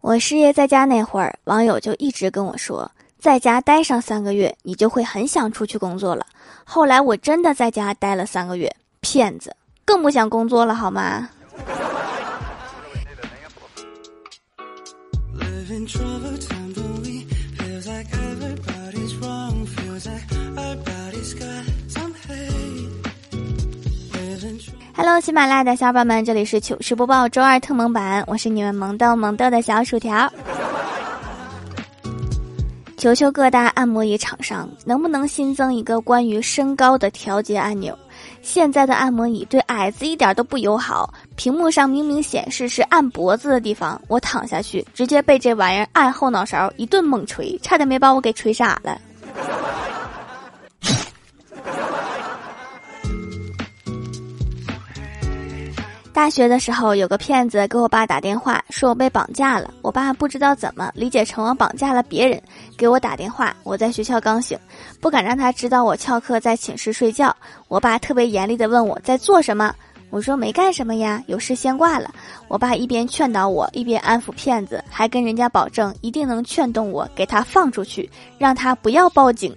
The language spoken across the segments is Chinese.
我失业在家那会儿，网友就一直跟我说，在家待上三个月，你就会很想出去工作了。后来我真的在家待了三个月，骗子，更不想工作了，好吗？Hello，喜马拉雅的小伙伴们，这里是糗事播报周二特萌版，我是你们萌豆萌豆的小薯条。求求各大按摩椅厂商，能不能新增一个关于身高的调节按钮？现在的按摩椅对矮子一点都不友好，屏幕上明明显示是按脖子的地方，我躺下去直接被这玩意儿按后脑勺一顿猛捶，差点没把我给捶傻了。大学的时候，有个骗子给我爸打电话，说我被绑架了。我爸不知道怎么理解成我绑架了别人，给我打电话。我在学校刚醒，不敢让他知道我翘课在寝室睡觉。我爸特别严厉地问我在做什么，我说没干什么呀，有事先挂了。我爸一边劝导我，一边安抚骗子，还跟人家保证一定能劝动我给他放出去，让他不要报警。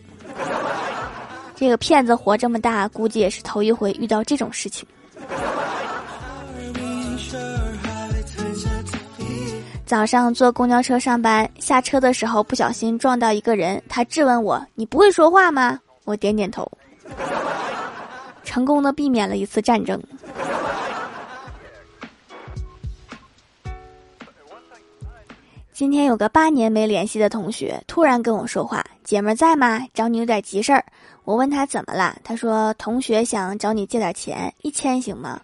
这个骗子活这么大，估计也是头一回遇到这种事情。早上坐公交车上班，下车的时候不小心撞到一个人，他质问我：“你不会说话吗？”我点点头，成功的避免了一次战争。今天有个八年没联系的同学突然跟我说话：“姐们在吗？找你有点急事儿。”我问他怎么了，他说：“同学想找你借点钱，一千行吗？”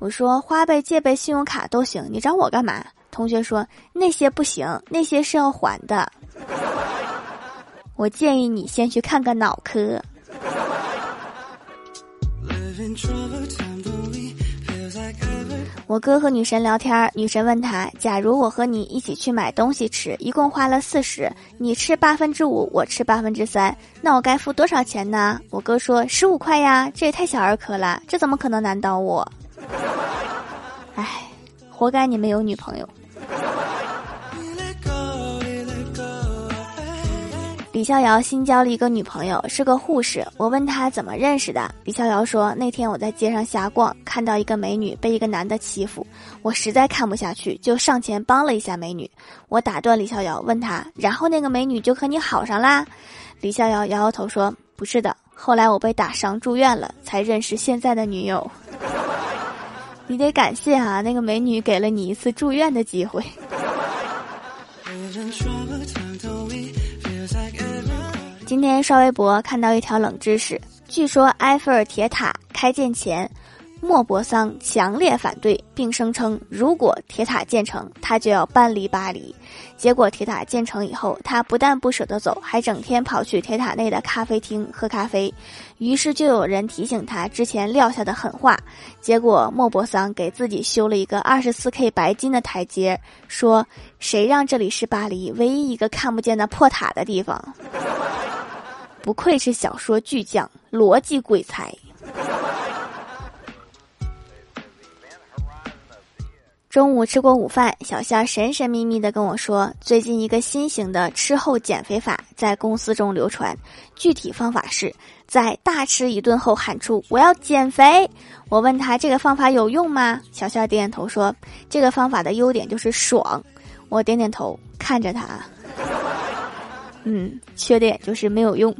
我说：“花呗、借呗、信用卡都行，你找我干嘛？”同学说那些不行，那些是要还的。我建议你先去看个脑科。我哥和女神聊天，女神问他：假如我和你一起去买东西吃，一共花了四十，你吃八分之五，我吃八分之三，那我该付多少钱呢？我哥说十五块呀，这也太小儿科了，这怎么可能难倒我？唉，活该你没有女朋友。李逍遥新交了一个女朋友，是个护士。我问他怎么认识的，李逍遥说那天我在街上瞎逛，看到一个美女被一个男的欺负，我实在看不下去，就上前帮了一下美女。我打断李逍遥，问他，然后那个美女就和你好上啦？李逍遥摇摇头说不是的，后来我被打伤住院了，才认识现在的女友。你得感谢啊，那个美女给了你一次住院的机会。今天刷微博看到一条冷知识，据说埃菲尔铁塔开建前，莫泊桑强烈反对，并声称如果铁塔建成，他就要搬离巴黎。结果铁塔建成以后，他不但不舍得走，还整天跑去铁塔内的咖啡厅喝咖啡。于是就有人提醒他之前撂下的狠话。结果莫泊桑给自己修了一个二十四 K 白金的台阶，说：“谁让这里是巴黎唯一一个看不见的破塔的地方？”不愧是小说巨匠，逻辑鬼才。中午吃过午饭，小仙神神秘秘的跟我说，最近一个新型的吃后减肥法在公司中流传，具体方法是在大吃一顿后喊出“我要减肥”。我问他这个方法有用吗？小仙点点头说，这个方法的优点就是爽。我点点头，看着他，嗯，缺点就是没有用。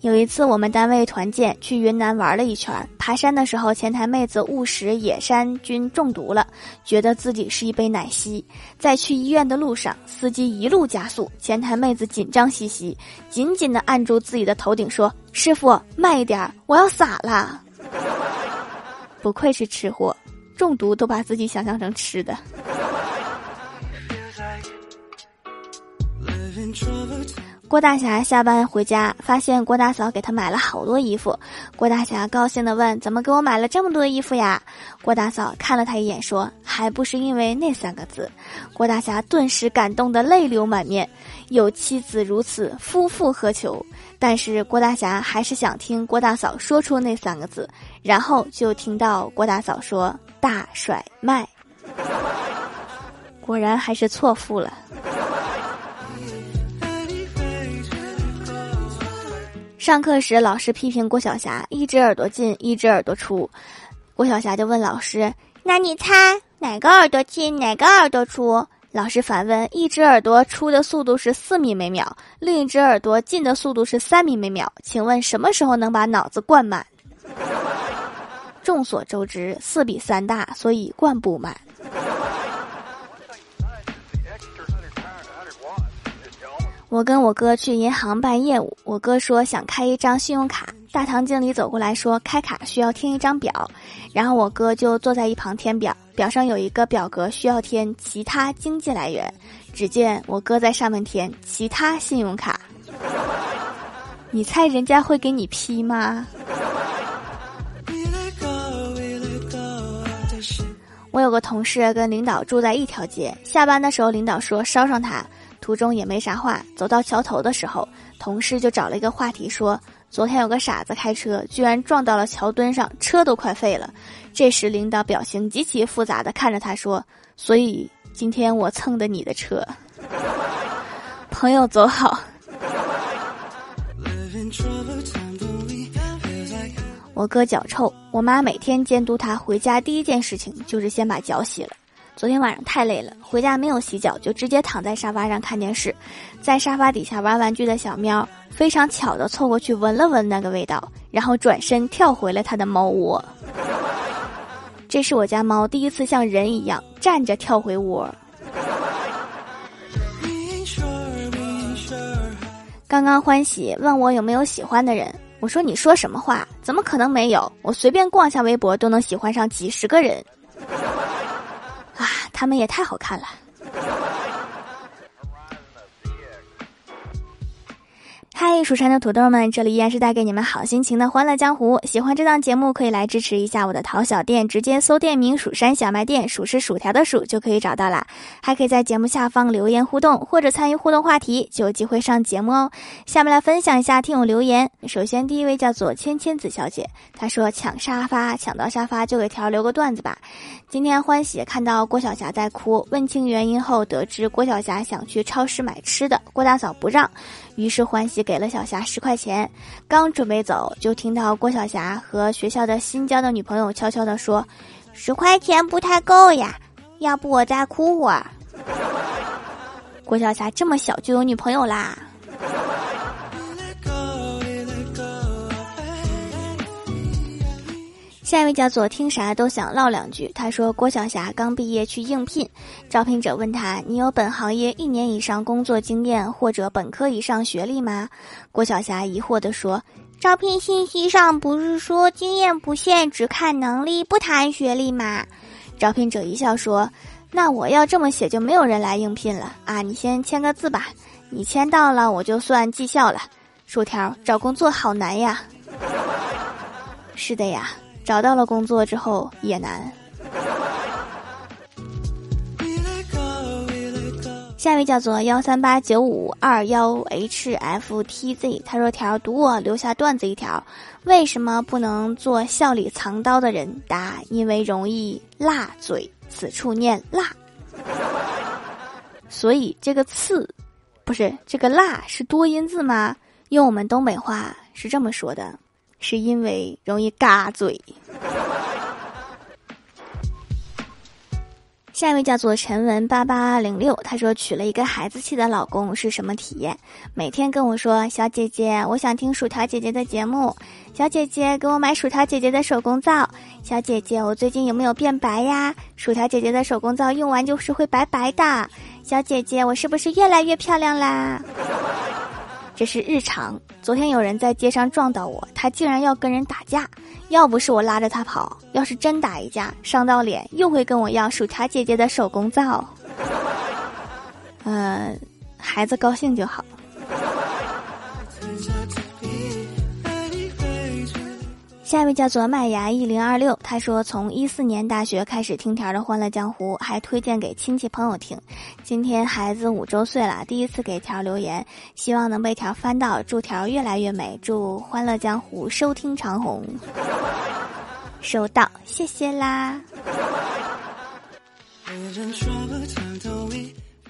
有一次，我们单位团建去云南玩了一圈，爬山的时候，前台妹子误食野山菌中毒了，觉得自己是一杯奶昔。在去医院的路上，司机一路加速，前台妹子紧张兮兮，紧紧的按住自己的头顶，说：“师傅，慢一点，我要洒了。”不愧是吃货，中毒都把自己想象成吃的。郭大侠下班回家，发现郭大嫂给他买了好多衣服。郭大侠高兴地问：“怎么给我买了这么多衣服呀？”郭大嫂看了他一眼，说：“还不是因为那三个字。”郭大侠顿时感动得泪流满面。有妻子如此，夫复何求？但是郭大侠还是想听郭大嫂说出那三个字，然后就听到郭大嫂说：“大甩卖。果然还是错付了。上课时，老师批评郭晓霞一只耳朵进，一只耳朵出。郭晓霞就问老师：“那你猜哪个耳朵进，哪个耳朵出？”老师反问：“一只耳朵出的速度是四米每秒，另一只耳朵进的速度是三米每秒，请问什么时候能把脑子灌满？”众所周知，四比三大，所以灌不满。我跟我哥去银行办业务，我哥说想开一张信用卡，大堂经理走过来说开卡需要填一张表，然后我哥就坐在一旁填表，表上有一个表格需要填其他经济来源，只见我哥在上面填其他信用卡，你猜人家会给你批吗？我有个同事跟领导住在一条街，下班的时候领导说捎上他。途中也没啥话，走到桥头的时候，同事就找了一个话题说：“昨天有个傻子开车，居然撞到了桥墩上，车都快废了。”这时领导表情极其复杂的看着他说：“所以今天我蹭的你的车，朋友走好。”我哥脚臭，我妈每天监督他回家第一件事情就是先把脚洗了。昨天晚上太累了，回家没有洗脚，就直接躺在沙发上看电视。在沙发底下玩玩具的小喵非常巧的凑过去闻了闻那个味道，然后转身跳回了他的猫窝。这是我家猫第一次像人一样站着跳回窝。刚刚欢喜问我有没有喜欢的人，我说你说什么话？怎么可能没有？我随便逛一下微博都能喜欢上几十个人。啊他们也太好看了。嗨，蜀山的土豆们，这里依然是带给你们好心情的欢乐江湖。喜欢这档节目，可以来支持一下我的淘小店，直接搜店名“蜀山小卖店”，数是薯条的数就可以找到啦。还可以在节目下方留言互动，或者参与互动话题，就有机会上节目哦。下面来分享一下听友留言。首先，第一位叫做芊芊子小姐，她说抢沙发，抢到沙发就给条留个段子吧。今天欢喜看到郭晓霞在哭，问清原因后，得知郭晓霞想去超市买吃的，郭大嫂不让。于是欢喜给给了小霞十块钱，刚准备走，就听到郭晓霞和学校的新交的女朋友悄悄地说：“十块钱不太够呀，要不我再哭会儿。”郭晓霞这么小就有女朋友啦。下一位叫做听啥都想唠两句。他说郭晓霞刚毕业去应聘，招聘者问他：“你有本行业一年以上工作经验或者本科以上学历吗？”郭晓霞疑惑地说：“招聘信息上不是说经验不限，只看能力，不谈学历吗？”招聘者一笑说：“那我要这么写，就没有人来应聘了啊！你先签个字吧，你签到了我就算绩效了。”薯条找工作好难呀。是的呀。找到了工作之后也难。下一位叫做幺三八九五二幺 H F T Z，他说：“条读我留下段子一条，为什么不能做笑里藏刀的人？答：因为容易辣嘴，此处念辣。所以这个刺，不是这个辣是多音字吗？用我们东北话是这么说的。”是因为容易嘎嘴。下一位叫做陈文八八零六，他说娶了一个孩子气的老公是什么体验？每天跟我说：“小姐姐，我想听薯条姐姐的节目。”小姐姐，给我买薯条姐姐的手工皂。小姐姐，我最近有没有变白呀？薯条姐姐的手工皂用完就是会白白的。小姐姐，我是不是越来越漂亮啦？这是日常。昨天有人在街上撞到我，他竟然要跟人打架。要不是我拉着他跑，要是真打一架，伤到脸，又会跟我要薯条姐姐的手工皂。嗯，孩子高兴就好。下一位叫做麦芽一零二六，他说从一四年大学开始听条的《欢乐江湖》，还推荐给亲戚朋友听。今天孩子五周岁了，第一次给条留言，希望能被条翻到，祝条越来越美，祝《欢乐江湖》收听长虹。收到，谢谢啦。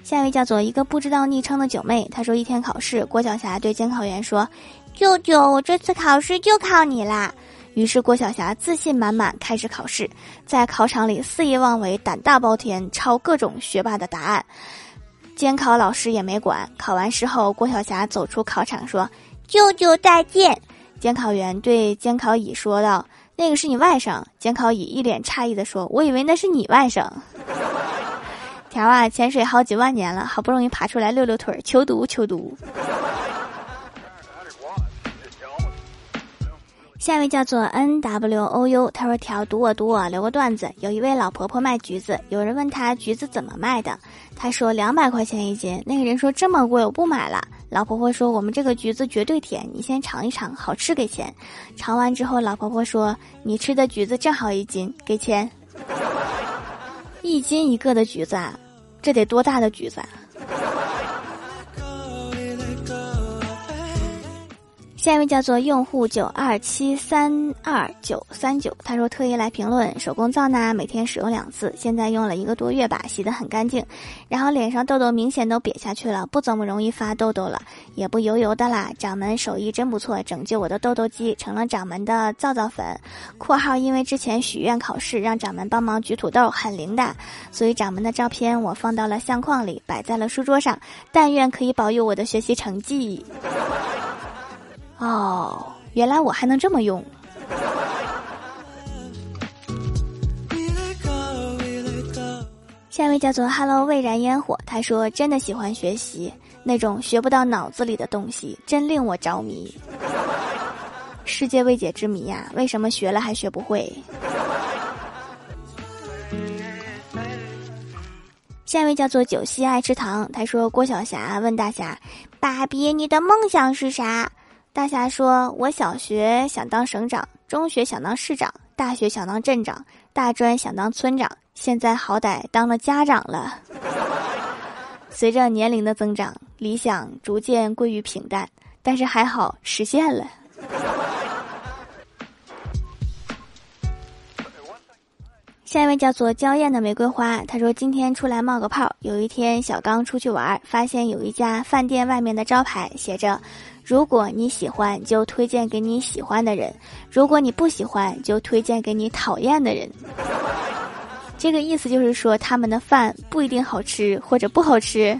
下一位叫做一个不知道昵称的九妹，她说一天考试，郭晓霞对监考员说：“舅舅，我这次考试就考你啦。”于是郭晓霞自信满满开始考试，在考场里肆意妄为，胆大包天，抄各种学霸的答案。监考老师也没管。考完试后，郭晓霞走出考场说：“舅舅再见。”监考员对监考乙说道：“那个是你外甥。”监考乙一脸诧异的说：“我以为那是你外甥。”条啊，潜水好几万年了，好不容易爬出来溜溜腿，求读求读。下一位叫做 N W O U，他说：“条读我读我，留个段子。有一位老婆婆卖橘子，有人问她橘子怎么卖的，她说两百块钱一斤。那个人说这么贵，我不买了。老婆婆说我们这个橘子绝对甜，你先尝一尝，好吃给钱。尝完之后，老婆婆说你吃的橘子正好一斤，给钱。一斤一个的橘子，啊，这得多大的橘子啊？”下一位叫做用户九二七三二九三九，他说特意来评论手工皂呢，每天使用两次，现在用了一个多月吧，洗得很干净，然后脸上痘痘明显都瘪下去了，不怎么容易发痘痘了，也不油油的啦。掌门手艺真不错，拯救我的痘痘肌，成了掌门的皂皂粉。括号因为之前许愿考试让掌门帮忙举土豆，很灵的，所以掌门的照片我放到了相框里，摆在了书桌上，但愿可以保佑我的学习成绩。哦，原来我还能这么用。下一位叫做 “Hello 未燃烟火”，他说：“真的喜欢学习那种学不到脑子里的东西，真令我着迷。世界未解之谜呀，为什么学了还学不会？”下一位叫做“九溪爱吃糖”，他说：“郭晓霞问大侠，爸比，你的梦想是啥？”大侠说：“我小学想当省长，中学想当市长，大学想当镇长，大专想当村长，现在好歹当了家长了。随着年龄的增长，理想逐渐归于平淡，但是还好实现了。”下一位叫做娇艳的玫瑰花，他说：“今天出来冒个泡。有一天，小刚出去玩，发现有一家饭店外面的招牌写着。”如果你喜欢，就推荐给你喜欢的人；如果你不喜欢，就推荐给你讨厌的人。这个意思就是说，他们的饭不一定好吃，或者不好吃。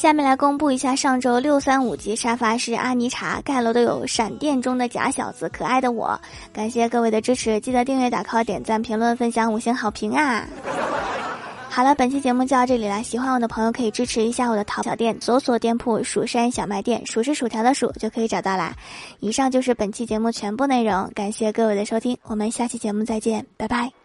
下面来公布一下上周六三五级沙发是阿尼茶盖楼的有闪电中的假小子，可爱的我，感谢各位的支持，记得订阅、打 call、点赞、评论、分享、五星好评啊！好了，本期节目就到这里了。喜欢我的朋友可以支持一下我的淘小店，搜索店铺“蜀山小卖店”，数是薯条的数就可以找到啦。以上就是本期节目全部内容，感谢各位的收听，我们下期节目再见，拜拜。